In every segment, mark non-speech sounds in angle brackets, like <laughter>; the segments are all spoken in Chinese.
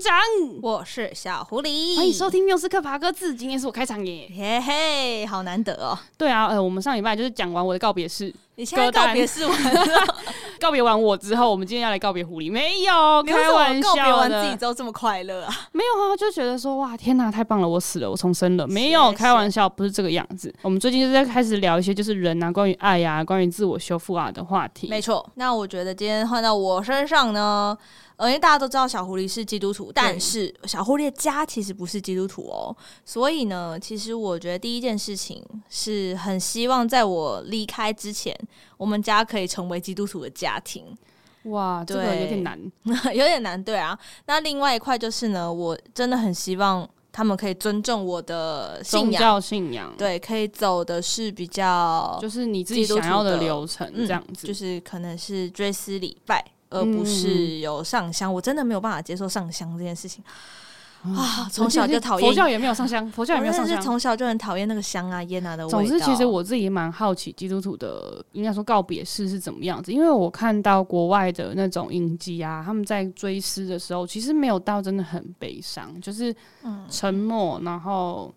我是里长，我是小狐狸，欢迎收听缪斯克爬格子。今天是我开场耶，嘿嘿，好难得哦。对啊，呃，我们上礼拜就是讲完我的告别式，你现在告别是完了，<laughs> 告别完我之后，我们今天要来告别狐狸，没有开玩笑的，告别完自己之后这么快乐啊？没有啊，就觉得说哇，天哪，太棒了，我死了，我重生了，没有开玩笑，不是这个样子。我们最近就在开始聊一些就是人啊，关于爱呀、啊，关于自我修复啊的话题。没错，那我觉得今天换到我身上呢。呃，因为大家都知道小狐狸是基督徒，但是小狐狸的家其实不是基督徒哦。所以呢，其实我觉得第一件事情是很希望在我离开之前，我们家可以成为基督徒的家庭。哇，这个有点难，<laughs> 有点难，对啊。那另外一块就是呢，我真的很希望他们可以尊重我的信仰，信仰，对，可以走的是比较就是你自己想要的流程，这样子，嗯，就是可能是追思礼拜。而不是有上香，我真的没有办法接受上香这件事情啊！从小就讨厌，佛教也没有上香，佛教也没有上香，从小就很讨厌那个香啊、烟啊的味道。总之，其实我自己也蛮好奇基督徒的，应该说告别式是怎么样子，因为我看到国外的那种影集啊，他们在追思的时候，其实没有到真的很悲伤，就是沉默，然后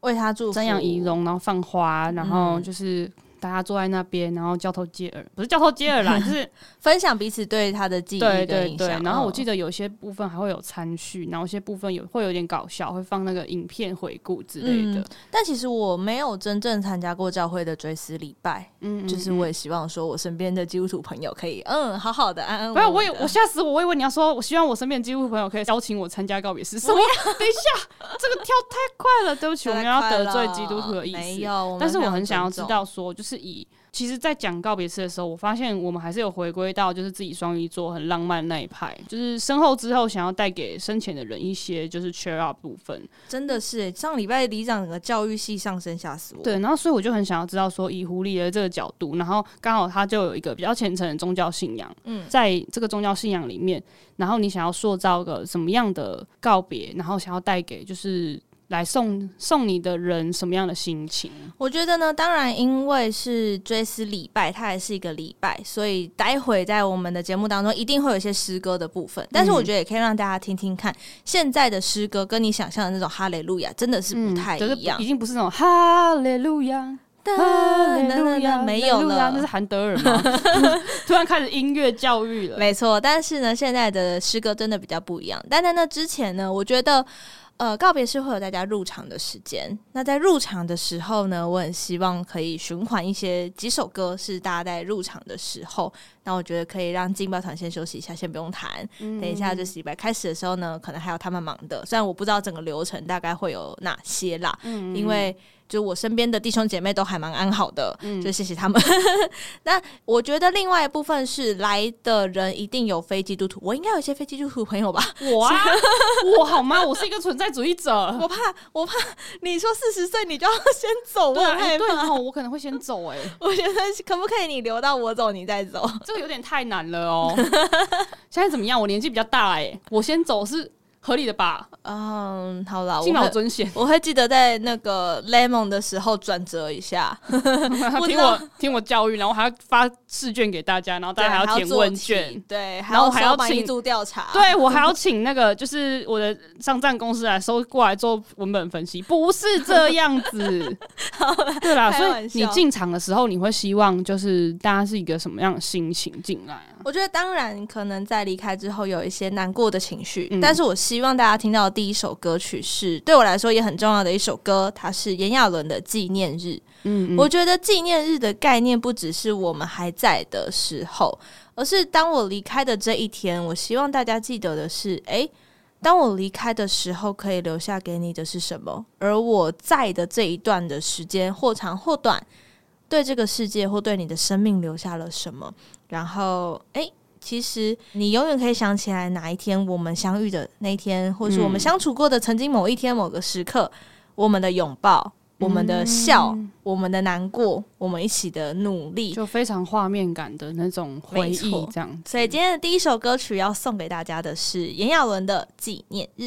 为他祝福、瞻仰遗容，然后放花，然后就是。大家坐在那边，然后交头接耳，不是交头接耳啦，<laughs> 就是分享彼此对他的记忆的。对对对，然后我记得有些部分还会有参叙，然后有些部分有会有点搞笑，会放那个影片回顾之类的。嗯，但其实我没有真正参加过教会的追思礼拜，嗯，嗯，嗯，就是我也希望说我身边的基督徒朋友可以，嗯，好好的安安稳稳的。不是，我我吓死我，我以为你要说，我希望我身边的基督徒朋友可以邀请我参加告别式。什么？<laughs> 等一下，这个跳太快了，对不起，我们要得罪基督徒的意思。没有，但是我很想要知道说，就是以。其实，在讲告别式的时候，我发现我们还是有回归到就是自己双鱼座很浪漫的那一派，就是身后之后想要带给生前的人一些就是 cheer up 部分。真的是，上礼拜里长整个教育系上升吓死我。对，然后所以我就很想要知道说，以狐狸的这个角度，然后刚好他就有一个比较虔诚的宗教信仰，嗯，在这个宗教信仰里面，然后你想要塑造个什么样的告别，然后想要带给就是。来送送你的人什么样的心情？我觉得呢，当然因为是追思礼拜，它还是一个礼拜，所以待会在我们的节目当中一定会有一些诗歌的部分。但是我觉得也可以让大家听听看，现在的诗歌跟你想象的那种哈雷路亚真的是不太一样，已经不是那种哈雷路亚，哈利路亚没有了，那是韩德尔吗？<laughs> 突然开始音乐教育了，没错。但是呢，现在的诗歌真的比较不一样。但在那之前呢，我觉得。呃，告别式会有大家入场的时间。那在入场的时候呢，我很希望可以循环一些几首歌，是大家在入场的时候。那我觉得可以让劲爆团先休息一下，先不用弹。嗯、等一下就是礼拜开始的时候呢，可能还有他们忙的。虽然我不知道整个流程大概会有哪些啦，嗯、因为。就我身边的弟兄姐妹都还蛮安好的，嗯，就谢谢他们。<laughs> 那我觉得另外一部分是来的人一定有非基督徒，我应该有一些非基督徒朋友吧？我啊，<laughs> 我好吗？我是一个存在主义者，我怕我怕你说四十岁你就要先走，对，对，然后我可能会先走，哎，<laughs> 我觉得可不可以你留到我走你再走？这个有点太难了哦。现在怎么样？我年纪比较大，哎，我先走是。合理的吧，嗯，好了，敬老尊贤，我会记得在那个 Lemon 的时候转折一下，<laughs> 听我听我教育，然后还要发试卷给大家，然后大家还要填问卷，对，然后还要请做调查，对我还要请那个就是我的上站公司来收过来做文本分析，不是这样子，<laughs> 对啦，所以你进场的时候，你会希望就是大家是一个什么样的心情进来啊？我觉得当然可能在离开之后有一些难过的情绪，嗯、但是我希希望大家听到的第一首歌曲是对我来说也很重要的一首歌，它是炎亚纶的《纪念日》。嗯，嗯，我觉得纪念日的概念不只是我们还在的时候，而是当我离开的这一天，我希望大家记得的是，诶，当我离开的时候，可以留下给你的是什么？而我在的这一段的时间，或长或短，对这个世界或对你的生命留下了什么？然后，哎。其实你永远可以想起来哪一天我们相遇的那一天，或是我们相处过的曾经某一天某个时刻，我们的拥抱、我们的笑、嗯、我们的难过、我们一起的努力，就非常画面感的那种回忆，这样。所以今天的第一首歌曲要送给大家的是炎亚纶的《纪念日》。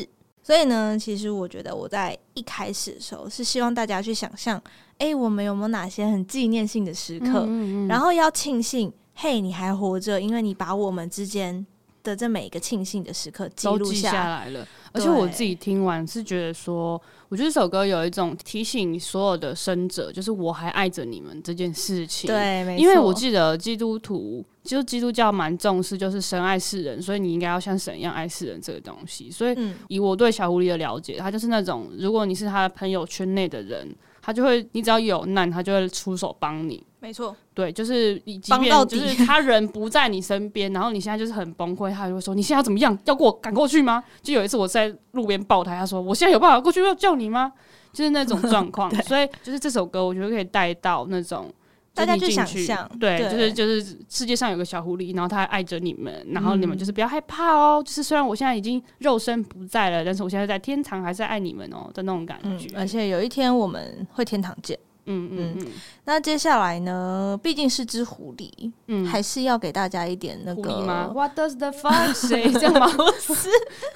所以呢，其实我觉得我在一开始的时候是希望大家去想象，哎，我们有没有哪些很纪念性的时刻，嗯嗯嗯，然后要庆幸。嘿你还活着，因为你把我们之间的的这每一个庆幸的时刻记录下，下来了。而且我自己听完是觉得说，我觉得这首歌有一种提醒所有的生者，就是我还爱着你们这件事情。对，没错。因为我记得基督徒，就基督教蛮重视，就是神爱世人，所以你应该要像神一样爱世人这个东西。所以，以我对小狐狸的了解，他就是那种，如果你是他的朋友圈内的人。他就会，你只要有难，他就会出手帮你。没错，对，就是即便就是 <laughs> 他人不在你身边，然后你现在就是很崩溃，他就会说：“你现在要怎么样？要过我赶过去吗？”就有一次我在路边抱他，他说：“我现在有办法过去要叫你吗？”就是那种状况。<laughs> 所以就是这首歌，我觉得可以带到那种。大家就想象，对，就是就是世界上有个小狐狸，然后他还爱着你们，然后你们就是不要害怕哦。嗯、就是虽然我现在已经肉身不在了，但是我现在在天堂还是爱你们哦的那种感觉。嗯、而且有一天我们会天堂见。嗯嗯嗯。那接下来呢？毕竟是只狐狸，嗯，还是要给大家一点那个。<laughs> What does the fox say？这样吗？不是。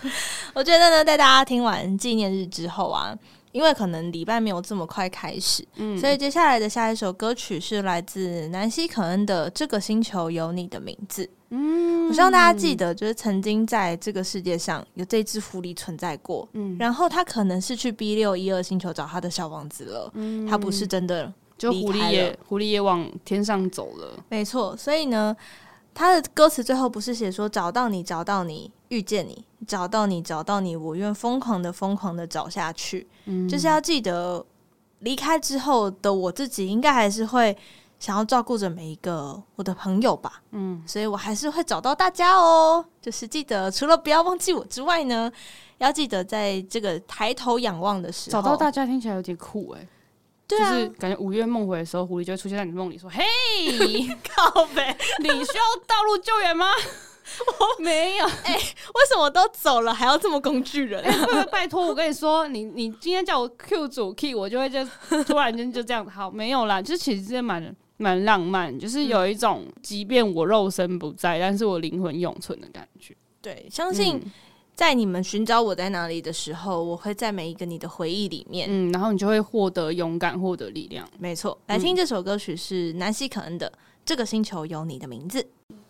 <laughs> 我觉得呢，在大家听完纪念日之后啊。因为可能礼拜没有这么快开始，嗯，所以接下来的下一首歌曲是来自南希可恩的《这个星球有你的名字》。嗯，我希望大家记得，就是曾经在这个世界上有这只狐狸存在过，嗯，然后他可能是去 B 六一二星球找他的小王子了，嗯，他不是真的，就狐狸也狐狸也往天上走了，没错，所以呢。他的歌词最后不是写说找到你，找到你，遇见你，找到你，找到你，我愿疯狂的疯狂的找下去。嗯，就是要记得离开之后的我自己，应该还是会想要照顾着每一个我的朋友吧。嗯，所以我还是会找到大家哦。就是记得除了不要忘记我之外呢，要记得在这个抬头仰望的时候，找到大家听起来有点酷哎。就是感觉五月梦回的时候，狐狸就会出现在你梦里，说：<laughs> “嘿，靠北，你需要道路救援吗？”我 <laughs> 没有。<laughs> 哎、欸，为什么都走了还要这么工具人？欸、拜托，我跟你说，你你今天叫我 Q 主 key，我就会就 <laughs> 突然间就这样。好，没有啦，就是其实真的蛮蛮浪漫，就是有一种即便我肉身不在，但是我灵魂永存的感觉。对，相信。嗯在你们寻找我在哪里的时候，我会在每一个你的回忆里面，嗯，然后你就会获得勇敢，获得力量。没错，来听这首歌曲是南希可恩的《这个星球有你的名字》。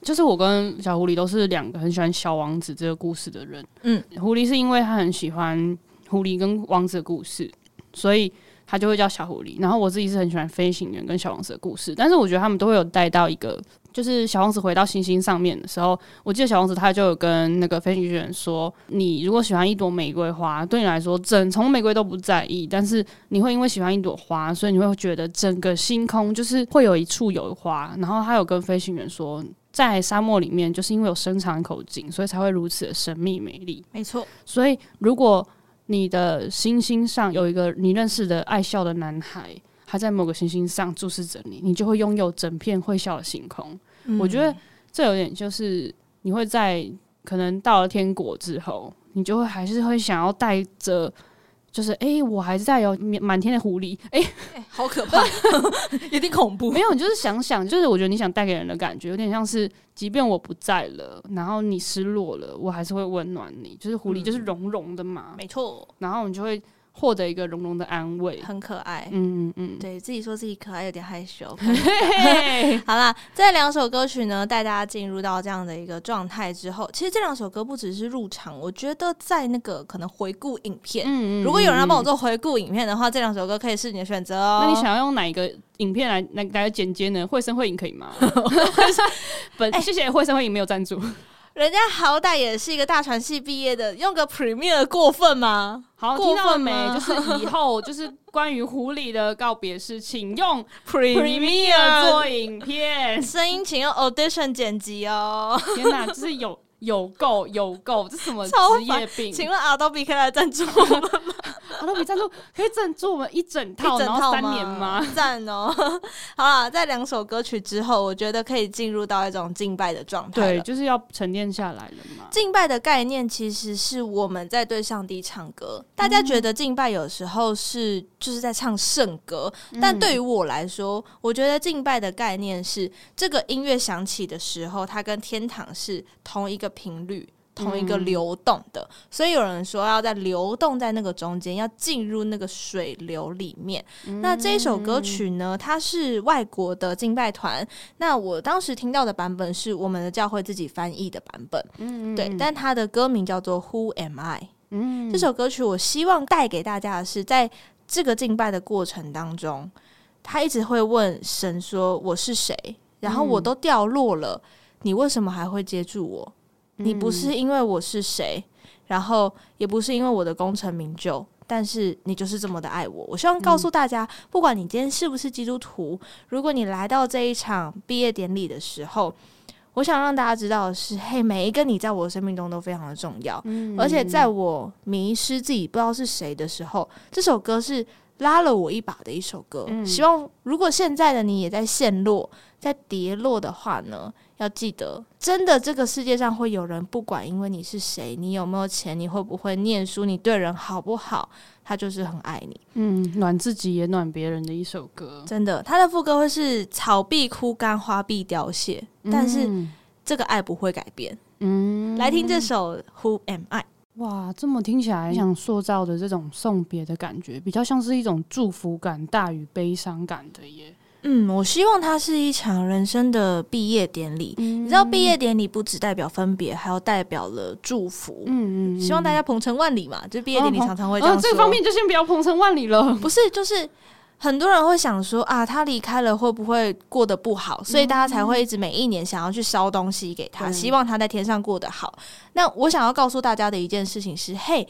就是我跟小狐狸都是两个很喜欢小王子这个故事的人。嗯，狐狸是因为他很喜欢狐狸跟王子的故事，所以他就会叫小狐狸。然后我自己是很喜欢飞行员跟小王子的故事，但是我觉得他们都会有带到一个。就是小王子回到星星上面的时候，我记得小王子他就有跟那个飞行员说：“你如果喜欢一朵玫瑰花，对你来说整丛玫瑰都不在意，但是你会因为喜欢一朵花，所以你会觉得整个星空就是会有一处有花。”然后他有跟飞行员说，在沙漠里面，就是因为有深长一口井，所以才会如此的神秘美丽。没错，所以如果你的星星上有一个你认识的爱笑的男孩。他在某个行星上注视着你，你就会拥有整片会笑的星空。嗯、我觉得这有点就是你会在可能到了天国之后，你就会还是会想要带着，就是哎、欸，我还是在有满天的狐狸，哎、欸欸，好可怕，<laughs> 有点恐怖。没有，你就是想想，就是我觉得你想带给人的感觉，有点像是，即便我不在了，然后你失落了，我还是会温暖你。就是狐狸就是绒绒的嘛，嗯、没错。然后你就会。获得一个融融的安慰，很可爱。嗯嗯嗯，对自己说自己可爱，有点害羞。<laughs> <laughs> 好啦，这两首歌曲呢，带大家进入到这样的一个状态之后，其实这两首歌不只是入场，我觉得在那个可能回顾影片，嗯嗯，如果有人要帮我做回顾影片的话，这两首歌可以是你的选择哦。那你想要用哪一个影片来来来剪接呢？绘声绘影可以吗？<laughs> 本谢谢绘声绘影没有赞助。人家好歹也是一个大传系毕业的，用个 Premiere 过分吗？好，听到了没？就是以后就是关于狐狸的告别式，请用 Premiere 做影片，声音请用 Audition 剪辑哦。天哪，就是有有够有够，这什么职业病？请问 Adobe 可以来赞助我们吗？阿多比赞助可以赞助我们一整套，一整套然后三年吗？<laughs> 赞哦！好了，在两首歌曲之后，我觉得可以进入到一种敬拜的状态。对，就是要沉淀下来了嘛。敬拜的概念其实是我们在对上帝唱歌。大家觉得敬拜有时候是就是在唱圣歌，嗯、但对于我来说，我觉得敬拜的概念是这个音乐响起的时候，它跟天堂是同一个频率。同一个流动的，嗯、所以有人说要在流动在那个中间，要进入那个水流里面。嗯、那这一首歌曲呢，它是外国的敬拜团。那我当时听到的版本是我们的教会自己翻译的版本，嗯，对。但它的歌名叫做 Who Am I？嗯，这首歌曲我希望带给大家的是，在这个敬拜的过程当中，他一直会问神说：“我是谁？”然后我都掉落了，你为什么还会接住我？你不是因为我是谁，然后也不是因为我的功成名就，但是你就是这么的爱我。我希望告诉大家，不管你今天是不是基督徒，如果你来到这一场毕业典礼的时候，我想让大家知道的是，嘿，每一个你在我的生命中都非常的重要。而且在我迷失自己不知道是谁的时候，这首歌是拉了我一把的一首歌。希望如果现在的你也在陷落，在跌落的话呢，要记得，真的这个世界上会有人不管，因为你是谁，你有没有钱，你会不会念书，你对人好不好，他就是很爱你。嗯，暖自己也暖别人的一首歌，真的。他的副歌会是草必枯干，花必凋谢，但是这个爱不会改变。嗯，来听这首 Who Am I？哇，这么听起来想塑造的这种送别的感觉，比较像是一种祝福感大于悲伤感的耶。嗯，我希望它是一场人生的毕业典礼。嗯、你知道，毕业典礼不只代表分别，还有代表了祝福。嗯嗯，希望大家鹏程万里嘛，就毕业典礼常常会这样说。哦，这方面就先不要鹏程万里了。不是，就是很多人会想说啊，他离开了会不会过得不好？所以大家才会一直每一年想要去烧东西给他，嗯、希望他在天上过得好。那我想要告诉大家的一件事情是：嘿，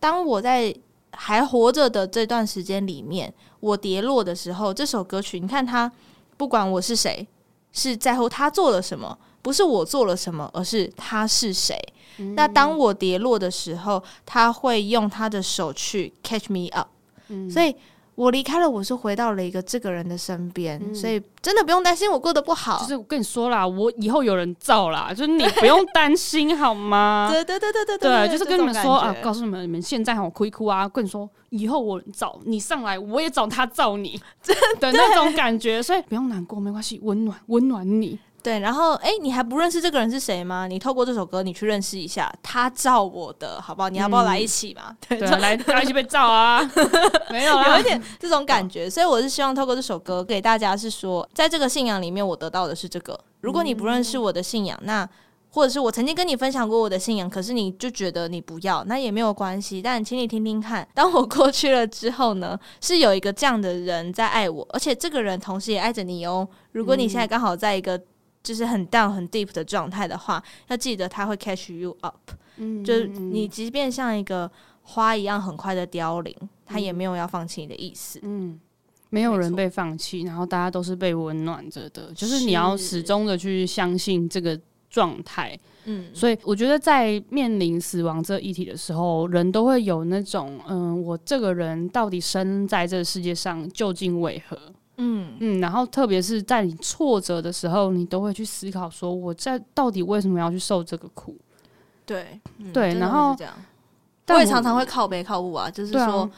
当我在。还活着的这段时间里面，我跌落的时候，这首歌曲，你看他，不管我是谁，是在乎他做了什么，不是我做了什么，而是他是谁。嗯、那当我跌落的时候，他会用他的手去 catch me up，嗯、所以。我离开了，我是回到了一个这个人的身边，嗯、所以真的不用担心我过得不好。就是我跟你说啦，我以后有人造啦，就是你不用担心好吗？<laughs> 对对对对对对，就是跟你们说啊，告诉你们，你们现在好哭一哭啊，跟你说以后我找你上来，我也找他造你，<laughs> 真的那种感觉，所以不用难过，没关系，温暖温暖你。对，然后哎，你还不认识这个人是谁吗？你透过这首歌，你去认识一下，他照我的好不好？你要不要来一起嘛？<laughs> 对，来，来一起被照啊！<laughs> 没有，有一点这种感觉，所以我是希望透过这首歌给大家是说，在这个信仰里面，我得到的是这个。如果你不认识我的信仰，那或者是我曾经跟你分享过我的信仰，可是你就觉得你不要，那也没有关系。但请你听听看，当我过去了之后呢，是有一个这样的人在爱我，而且这个人同时也爱着你哦。如果你现在刚好在一个就是很 down 很 deep 的状态的话，要记得他会 catch you up。嗯，就是你即便像一个花一样很快的凋零，嗯、他也没有要放弃你的意思。嗯，没有人被放弃，然后大家都是被温暖着的。就是你要始终的去相信这个状态。嗯，所以我觉得在面临死亡这一题的时候，人都会有那种，嗯，我这个人到底生在这个世界上究竟为何？嗯嗯，然后特别是在你挫折的时候，你都会去思考说，我在到底为什么要去受这个苦？对、嗯、对，然后我也常常会靠北靠物啊，就是说，啊、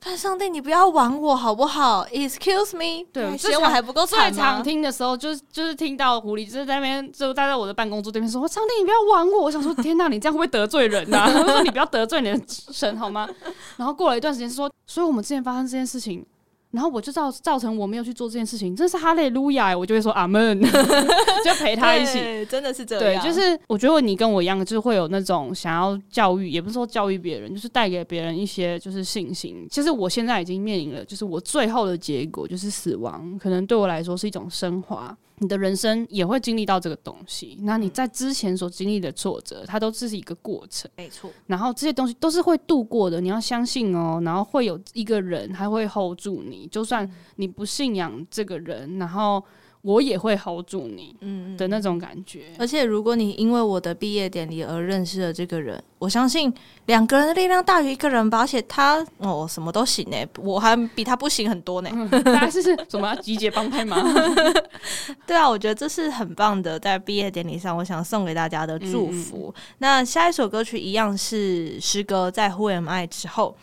看上帝，你不要玩我好不好？Excuse me，对，嫌我还不够惨吗？最常听的时候，就是就是听到狐狸就是在那边就待在我的办公桌对面说：“上帝，你不要玩我！”我想说：“天哪，你这样会不会得罪人呐、啊？” <laughs> 他说：“你不要得罪你的神好吗？”然后过了一段时间说：“所以我们之前发生这件事情。”然后我就造造成我没有去做这件事情，真是哈利路亚，我就会说阿门，<laughs> 就陪他一起，真的是这样。对，就是我觉得你跟我一样，就是会有那种想要教育，也不是说教育别人，就是带给别人一些就是信心。其实我现在已经面临了，就是我最后的结果就是死亡，可能对我来说是一种升华。你的人生也会经历到这个东西，那你在之前所经历的挫折，它都只是一个过程，没错。然后这些东西都是会度过的，你要相信哦。然后会有一个人还会 hold 住你，就算你不信仰这个人，然后。我也会 hold 住你，嗯的那种感觉。而且，如果你因为我的毕业典礼而认识了这个人，我相信两个人的力量大于一个人吧。而且他哦，什么都行呢，我还比他不行很多呢。<laughs> 大家是什么要集结帮派吗？<laughs> 对啊，我觉得这是很棒的，在毕业典礼上，我想送给大家的祝福。嗯、那下一首歌曲一样是诗歌，在 Who Am I 之后。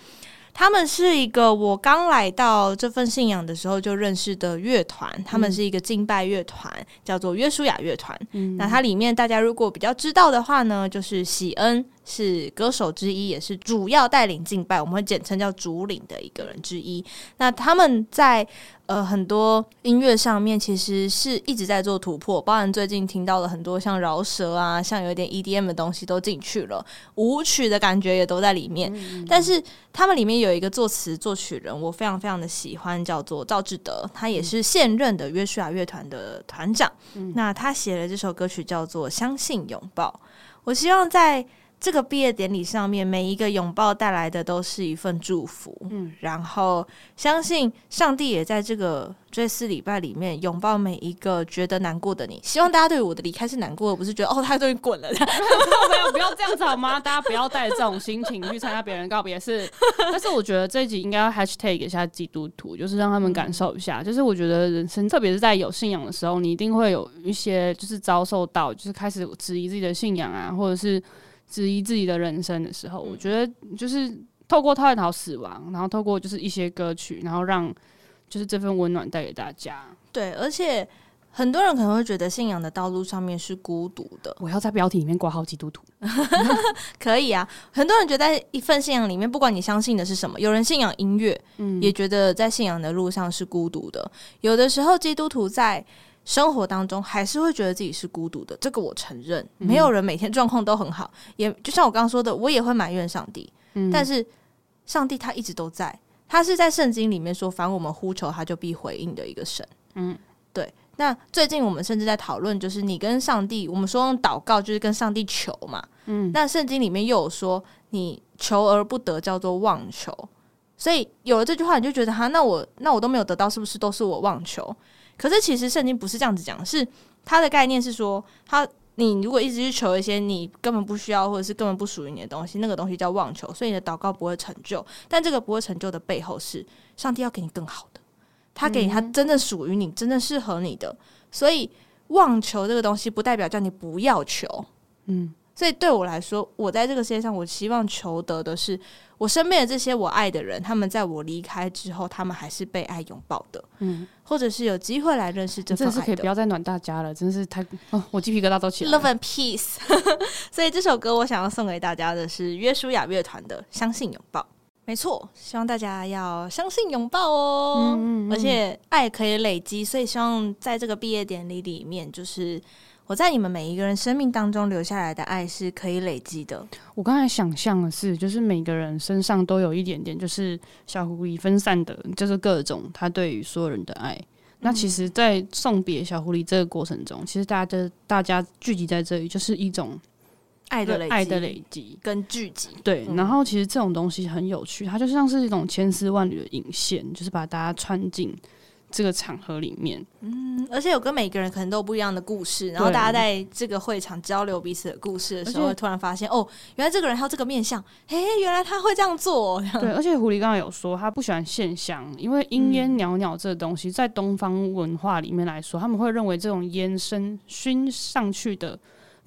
他们是一个我刚来到这份信仰的时候就认识的乐团，他们是一个敬拜乐团，叫做约书亚乐团。嗯，那它里面大家如果比较知道的话呢，就是喜恩是歌手之一，也是主要带领敬拜，我们会简称叫主领的一个人之一。那他们在呃很多音乐上面其实是一直在做突破，包含最近听到了很多像饶舌啊，像有点 EDM 的东西都进去了，舞曲的感觉也都在里面。嗯，但是他们里面有。有一个作词作曲人，我非常非常的喜欢，叫做赵志德，他也是现任的约书亚乐团的团长。嗯，那他写了这首歌曲叫做《相信拥抱》，我希望在。这个毕业典礼上面，每一个拥抱带来的都是一份祝福。嗯，然后相信上帝也在这个追思礼拜里面拥抱每一个觉得难过的你。希望大家对我的离开是难过的，不是觉得哦，他终于滚了。<laughs> 没有，不要这样子好吗？大家不要带着这种心情去参加别人告别式。<laughs> 但是我觉得这一集应该要 hashtag 一下基督徒，就是让他们感受一下。就是我觉得人生，特别是在有信仰的时候，你一定会有一些就是遭受到，就是开始质疑自己的信仰啊，或者是。质疑自己的人生的时候，我觉得就是透过探讨死亡，然后透过就是一些歌曲，然后让就是这份温暖带给大家。对，而且很多人可能会觉得信仰的道路上面是孤独的。我要在标题里面挂号基督徒，<laughs> 可以啊。很多人觉得在一份信仰里面，不管你相信的是什么，有人信仰音乐，嗯，也觉得在信仰的路上是孤独的。有的时候，基督徒在生活当中还是会觉得自己是孤独的，这个我承认。没有人每天状况都很好，也就像我刚刚说的，我也会埋怨上帝。嗯，但是上帝他一直都在，他是在圣经里面说，凡我们呼求，他就必回应的一个神。嗯，对。那最近我们甚至在讨论，就是你跟上帝，我们说用祷告就是跟上帝求嘛。嗯，那圣经里面又有说，你求而不得叫做妄求，所以有了这句话，你就觉得哈，那我那我都没有得到，是不是都是我妄求？可是其实圣经不是这样子讲，是它的概念是说，他你如果一直去求一些你根本不需要或者是根本不属于你的东西，那个东西叫妄求，所以你的祷告不会成就。但这个不会成就的背后是上帝要给你更好的，他给你他真正属于你、真正适合你的。所以妄求这个东西不代表叫你不要求，嗯。所以对我来说，我在这个世界上，我希望求得的是我身边的这些我爱的人，他们在我离开之后，他们还是被爱拥抱的，嗯，或者是有机会来认识这份爱的。真的是可以不要再暖大家了，真是太哦，我鸡皮疙瘩都起来了。Love and Peace。<laughs> 所以这首歌我想要送给大家的是约书亚乐团的《相信拥抱》。没错，希望大家要相信拥抱哦，嗯嗯嗯，而且爱可以累积，所以希望在这个毕业典礼里面，就是。我在你们每一个人生命当中留下来的爱是可以累积的。我刚才想象的是，就是每个人身上都有一点点，就是小狐狸分散的，就是各种他对于所有人的爱。嗯、那其实，在送别小狐狸这个过程中，其实大家的大家聚集在这里，就是一种爱的累积，爱的累积跟聚集。对，然后其实这种东西很有趣，它就像是一种千丝万缕的引线，就是把大家穿进。这个场合里面，嗯，而且有跟每个人可能都有不一样的故事，然后大家在这个会场交流彼此的故事的时候，会突然发现哦，原来这个人还有这个面相，嘿，原来他会这样做。对，而且狐狸刚刚有说他不喜欢现象，因为阴烟袅袅这个东西，在东方文化里面来说，他们会认为这种烟熏熏上去的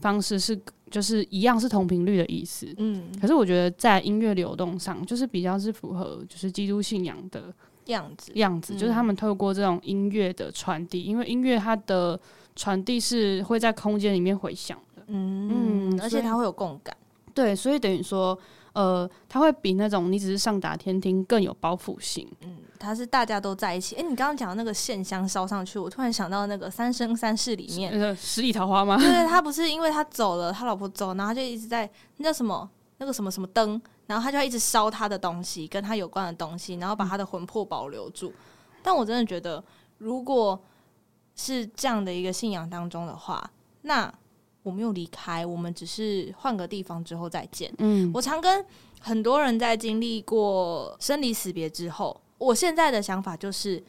方式是就是一样是同频率的意思。嗯，可是我觉得在音乐流动上，就是比较是符合就是基督信仰的。样子，样子就是他们透过这种音乐的传递，嗯、因为音乐它的传递是会在空间里面回响的，嗯，嗯，而且它会有共感，对，所以等于说，呃，它会比那种你只是上达天听更有包袱性，嗯，它是大家都在一起。哎、欸，你刚刚讲的那个线香烧上去，我突然想到那个《三生三世》里面，呃，十里桃花吗？对，他不是因为他走了，他老婆走，然后他就一直在那叫什么那个什么什么灯。然后他就要一直烧他的东西，跟他有关的东西，然后把他的魂魄保留住。嗯、但我真的觉得，如果是这样的一个信仰当中的话，那我没有离开，我们只是换个地方之后再见。嗯，我常跟很多人在经历过生离死别之后，我现在的想法就是，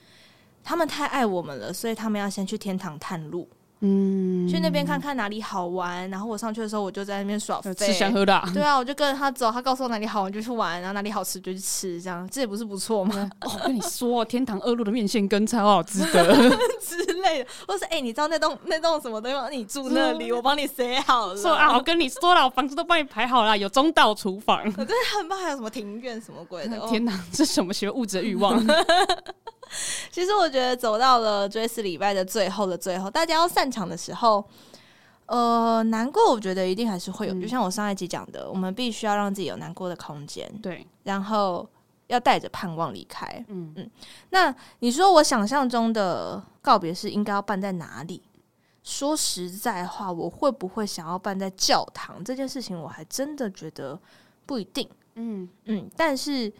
他们太爱我们了，所以他们要先去天堂探路。嗯，去那边看看哪里好玩。然后我上去的时候，我就在那边耍废，吃香喝辣。对啊，我就跟着他走，他告诉我哪里好玩就去玩，然后哪里好吃就去吃，这样这也不是不错吗？哦，我跟你说，天堂二路的面线羹超好吃的之类的。或是哎、欸，你知道那栋那栋什么地方？你住那里，<laughs> 我帮你写好了。说啊，我跟你说了，我房子都帮你排好了，有中道厨房，我真的很怕。还有什么庭院什么鬼的？<laughs> 天哪，这什么学物质的欲望？<laughs> <laughs> 其实我觉得走到了追思礼拜的最后的最后，大家要散场的时候，呃，难过，我觉得一定还是会有。嗯、就像我上一集讲的，我们必须要让自己有难过的空间，对，然后要带着盼望离开。嗯嗯。那你说我想象中的告别是应该要办在哪里？说实在话，我会不会想要办在教堂这件事情，我还真的觉得不一定。嗯嗯，但是。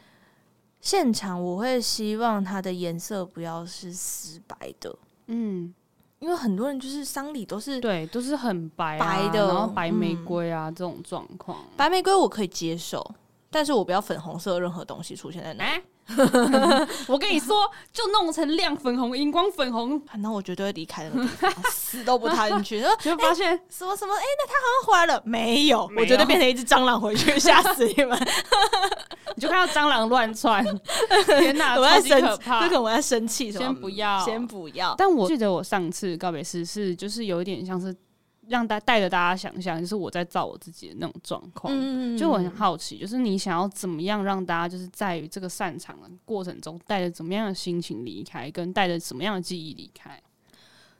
现场我会希望它的颜色不要是死白的，嗯，因为很多人就是丧礼都是对，都是很白、啊、白的，然后白玫瑰啊、嗯、这种状况，白玫瑰我可以接受，但是我不要粉红色任何东西出现在那。欸 <laughs> 我跟你说，就弄成亮粉红、荧光粉红，那我绝对会离开那个地方，死都不踏进去。<laughs> 就发现、欸、什么什么，哎、欸，那他好像回来了，没有，我绝对变成一只蟑螂回去，吓死你们！<laughs> 你就看到蟑螂乱窜，天哪，超级可怕！这个我在生气，先不要，先不要。但我记得我上次告别式是，就是有一点像是。让大带着大家想象，就是我在造我自己的那种状况。嗯，就我很好奇，就是你想要怎么样让大家就是在于这个散场的过程中，带着怎么样的心情离开，跟带着什么样的记忆离开？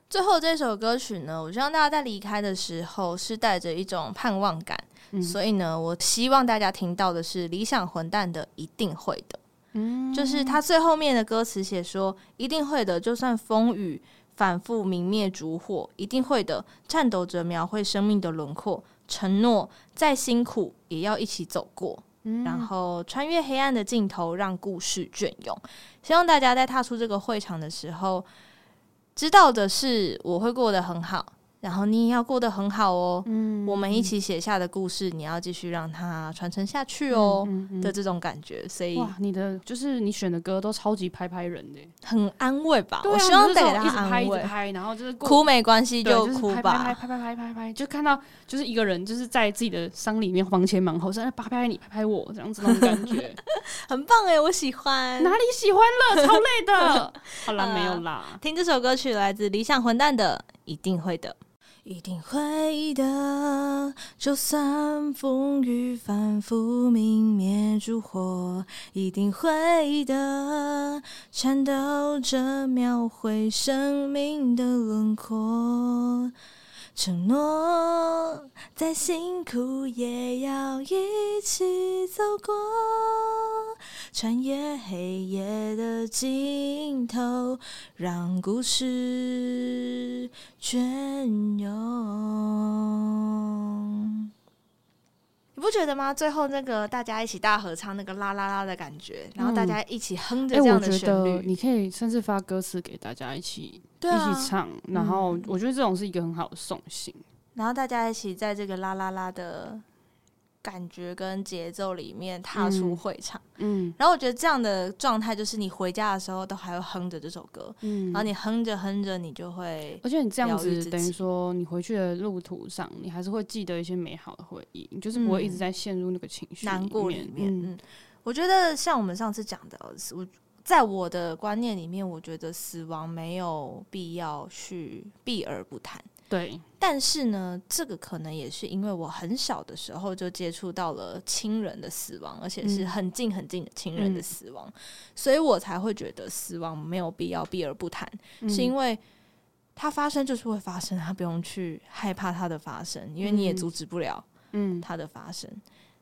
最后这首歌曲呢，我希望大家在离开的时候是带着一种盼望感。嗯，所以呢，我希望大家听到的是理想混蛋的《一定会的》。嗯，就是他最后面的歌词写说：“一定会的，就算风雨。”反复明灭烛火，一定会的。颤抖着描绘生命的轮廓，承诺再辛苦也要一起走过。嗯、然后穿越黑暗的尽头，让故事隽永。希望大家在踏出这个会场的时候，知道的是我会过得很好。然后你也要过得很好哦，嗯，我们一起写下的故事，你要继续让它传承下去哦，嗯嗯嗯、的这种感觉，所以哇，你的就是你选的歌都超级拍拍人的，很安慰吧？我希望带给他安慰，一直拍，一直拍，然后就是哭没关系就哭吧，拍拍拍拍拍拍拍，就看到就是一个人就是在自己的伤里面忙前忙后，在拍拍你，拍拍我这样子那种感觉，<laughs> 很棒哎，我喜欢，哪里喜欢了？超累的，<laughs> 好啦，没有啦，听这首歌曲来自理想混蛋的，一定会的。一定会的，就算风雨反复，明灭烛火，一定会的，颤抖着描绘生命的轮廓。承诺再辛苦也要一起走过，穿越黑夜的尽头，让故事隽永。你不觉得吗？最后那个大家一起大合唱那个啦啦啦的感觉，然后大家一起哼着这样的旋律，嗯欸、你可以甚至发歌词给大家一起。一起唱，然后我觉得这种是一个很好的送行，然后大家一起在这个啦啦啦的感觉跟节奏里面踏出会场，嗯，然后我觉得这样的状态就是你回家的时候都还会哼着这首歌，嗯，然后你哼着哼着你就会，而且你这样子等于说你回去的路途上你还是会记得一些美好的回忆，你就是不会一直在陷入那个情绪难过里面，嗯，我觉得像我们上次讲的，我。在我的观念里面，我觉得死亡没有必要去避而不谈。对，但是呢，这个可能也是因为我很小的时候就接触到了亲人的死亡，而且是很近很近的亲人的死亡，嗯，所以我才会觉得死亡没有必要避而不谈，嗯，是因为它发生就是会发生，它不用去害怕它的发生，因为你也阻止不了，嗯，它的发生。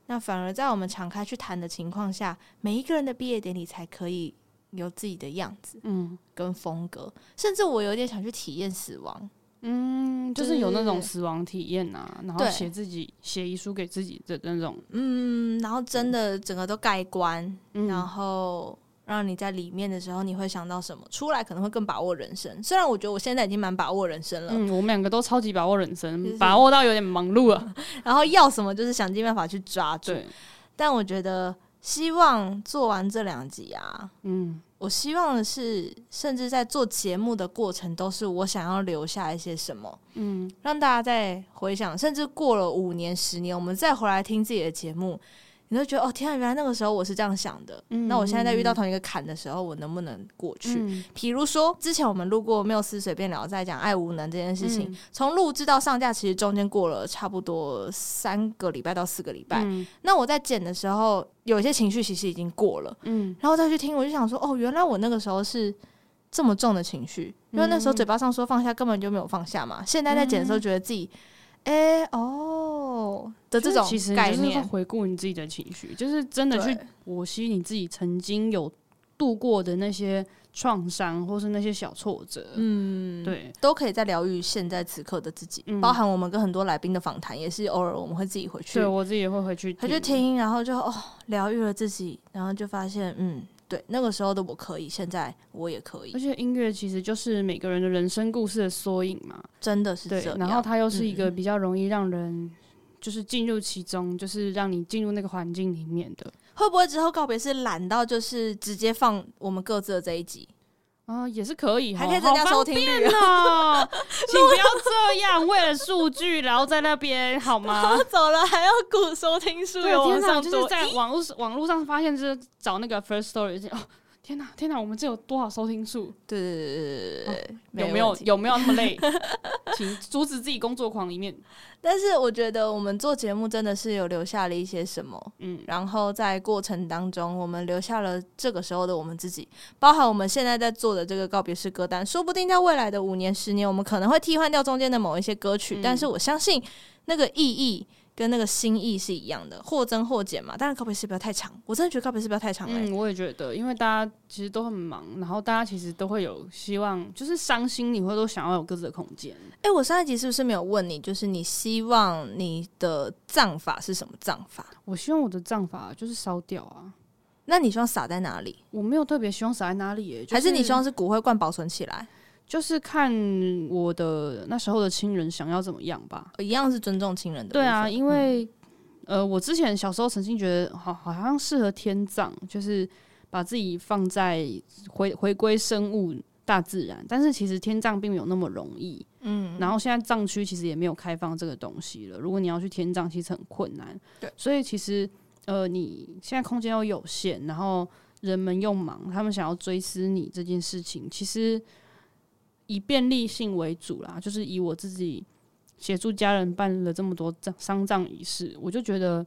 那反而在我们敞开去谈的情况下，每一个人的毕业典礼才可以。有自己的样子，嗯，跟风格，甚至我有点想去体验死亡，嗯，就是有那种死亡体验啊，然后写自己写遗书给自己的那种，嗯，然后真的整个都盖棺，嗯，然后让你在里面的时候，你会想到什么？出来可能会更把握人生。虽然我觉得我现在已经蛮把握人生了，嗯，我们两个都超级把握人生，就是、把握到有点忙碌了，<laughs> 然后要什么就是想尽办法去抓住。但我觉得。希望做完这两集啊，嗯，我希望的是，甚至在做节目的过程，都是我想要留下一些什么，嗯，让大家再回想，甚至过了五年、十年，我们再回来听自己的节目。你就觉得哦天啊，原来那个时候我是这样想的。嗯、那我现在在遇到同一个坎的时候，我能不能过去？嗯、比如说，之前我们录过《缪斯随便聊》在讲爱无能这件事情，从录制到上架，其实中间过了差不多三个礼拜到四个礼拜。嗯、那我在剪的时候，有一些情绪其实已经过了。嗯，然后再去听，我就想说，哦，原来我那个时候是这么重的情绪，因为那时候嘴巴上说放下，根本就没有放下嘛。现在在剪的时候，觉得自己。哎、欸、哦的这种其实就是回顾你自己的情绪，就是真的去剖析你自己曾经有度过的那些创伤，或是那些小挫折。嗯，对，都可以在疗愈现在此刻的自己，嗯、包含我们跟很多来宾的访谈，也是偶尔我们会自己回去。对，我自己也会回去，回去听，然后就哦疗愈了自己，然后就发现嗯。对，那个时候的我可以，现在我也可以。而且音乐其实就是每个人的人生故事的缩影嘛，真的是这样。对，然后它又是一个比较容易让人就是进入其中，嗯、就是让你进入那个环境里面的。会不会之后告别是懒到就是直接放我们各自的这一集？啊，也是可以，还可以增加收听率哦。<laughs> 请不要这样，为了数据，然后在那边好吗？<laughs> 走了还要顾收听数，有往上就是在网络网络上发现，就是找那个 First Story 哦。天哪，天哪！我们这有多少收听数？对对对对对对，有没有有没有那么累？<laughs> 请阻止自己工作狂一面。但是我觉得我们做节目真的是有留下了一些什么，嗯，然后在过程当中，我们留下了这个时候的我们自己，包含我们现在在做的这个告别式歌单，说不定在未来的五年、十年，我们可能会替换掉中间的某一些歌曲，嗯、但是我相信那个意义。跟那个心意是一样的，或增或减嘛。当然告别式不要太长，我真的觉得告别式不要太长，欸。嗯，我也觉得，因为大家其实都很忙，然后大家其实都会有希望，就是伤心，你会都想要有各自的空间。哎，欸，我上一集是不是没有问你，就是你希望你的葬法是什么葬法？我希望我的葬法就是烧掉啊。那你希望撒在哪里？我没有特别希望撒在哪里，欸，就是，还是你希望是骨灰罐保存起来？就是看我的那时候的亲人想要怎么样吧，一样是尊重亲人的。对啊，因为、嗯、呃，我之前小时候曾经觉得好好像适合天葬，就是把自己放在回回归生物大自然。但是其实天葬并没有那么容易，嗯。然后现在藏区其实也没有开放这个东西了。如果你要去天葬，其实很困难。对，所以其实呃，你现在空间又有限，然后人们又忙，他们想要追思你这件事情，其实。以便利性为主啦，就是以我自己协助家人办了这么多葬丧葬仪式，我就觉得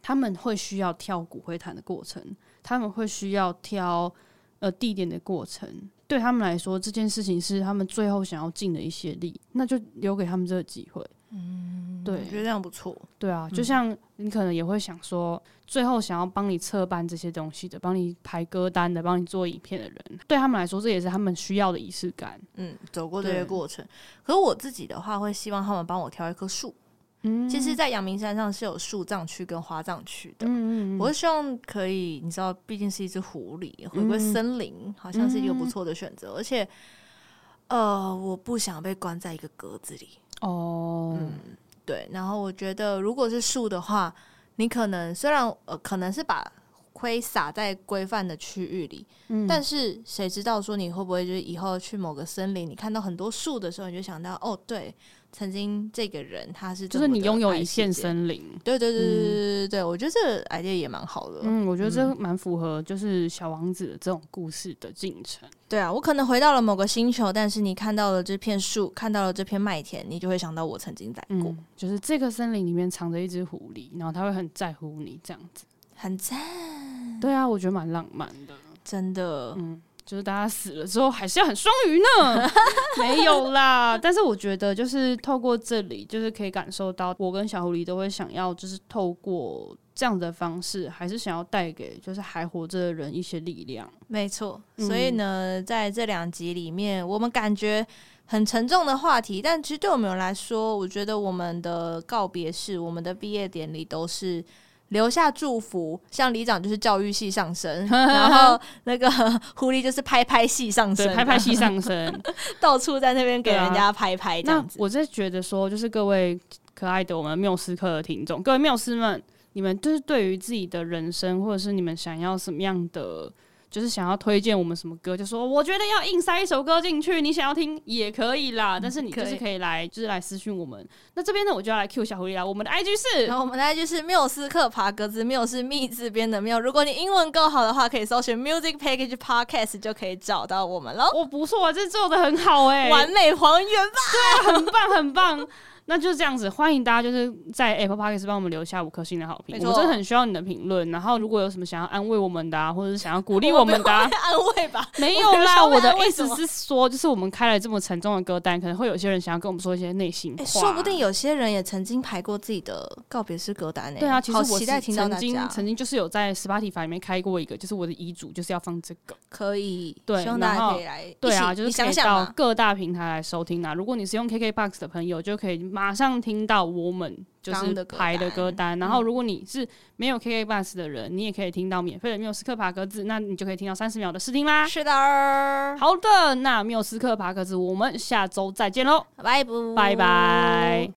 他们会需要跳骨灰坛的过程，他们会需要挑呃地点的过程，对他们来说这件事情是他们最后想要尽的一些力，那就留给他们这个机会。嗯，对，我觉得这样不错。对啊，就像你可能也会想说，最后想要帮你策办这些东西的，帮你排歌单的，帮你做影片的人，对他们来说，这也是他们需要的仪式感。嗯，走过这些过程。可是我自己的话，会希望他们帮我挑一棵树。嗯，其实，在阳明山上是有树葬区跟花葬区的。嗯嗯，我是希望可以，你知道，毕竟是一只狐狸，回归森林，嗯、好像是一个不错的选择。而且，呃，我不想被关在一个格子里。哦，嗯，对，然后我觉得，如果是树的话，你可能虽然呃，可能是把灰撒在规范的区域里，嗯，但是谁知道说你会不会就是以后去某个森林，你看到很多树的时候，你就想到哦，对。曾经这个人他是就是你拥有一片森林，对对对对对对对，我觉得这个 idea 也蛮好的。嗯，我觉得这蛮符合就是小王子的这种故事的进程。对啊，我可能回到了某个星球，但是你看到了这片树，看到了这片麦田，你就会想到我曾经在过。嗯，就是这个森林里面藏着一只狐狸，然后他会很在乎你这样子，很赞。对啊，我觉得蛮浪漫的，真的。嗯。就是大家死了之后还是要很双鱼呢？<laughs> 没有啦。但是我觉得就是透过这里，就是可以感受到我跟小狐狸都会想要，就是透过这样的方式，还是想要带给就是还活着的人一些力量。没错。所以呢，嗯、在这两集里面，我们感觉很沉重的话题，但其实对我们来说，我觉得我们的告别式、我们的毕业典礼都是。留下祝福，像里长就是教育系上升，<laughs> 然后那个狐狸就是拍拍系上升，拍拍系上升，<laughs> 到处在那边给人家拍拍这样子。那我是觉得说，就是各位可爱的我们缪斯课的听众，各位缪斯们，你们就是对于自己的人生，或者是你们想要什么样的就是想要推荐我们什么歌，就说我觉得要硬塞一首歌进去，你想要听也可以啦。但是你就是可以来，就是来私讯我们。那这边呢，我就要来 Q 小狐狸啦。我们的 IG 是，然后我们的 IG 是缪斯克爬格子，缪是密字边的缪。如果你英文够好的话，可以搜寻 Music Package Podcast 就可以找到我们了。我不错，这做的很好哎、欸，完美还原吧？对，很棒，很棒。那就是这样子，欢迎大家就是在 Apple Podcast 帮我们留下五颗星的好评，我们真的很需要你的评论。然后如果有什么想要安慰我们的，啊，或者是想要鼓励我们的，啊，安慰吧，<laughs> 没有啦。我的意思是说，就是我们开了这么沉重的歌单，可能会有些人想要跟我们说一些内心话，欸。说不定有些人也曾经排过自己的告别式歌单呢，欸。对啊，其实我期待听到曾经曾经就是有在 Spotify 里面开过一个，就是我的遗嘱就是要放这个，可以对，希望大家可以来，对啊，就是可以到各大平台来收听啊。如果你是用 KKBOX 的朋友，就可以马上听到。我们就是排的歌单，然后如果你是没有 KK Bus 的人，你也可以听到免费的缪斯克爬格子，那你就可以听到三十秒的试听啦。是的，好的，那缪斯克爬格子，我们下周再见喽，拜拜，拜拜。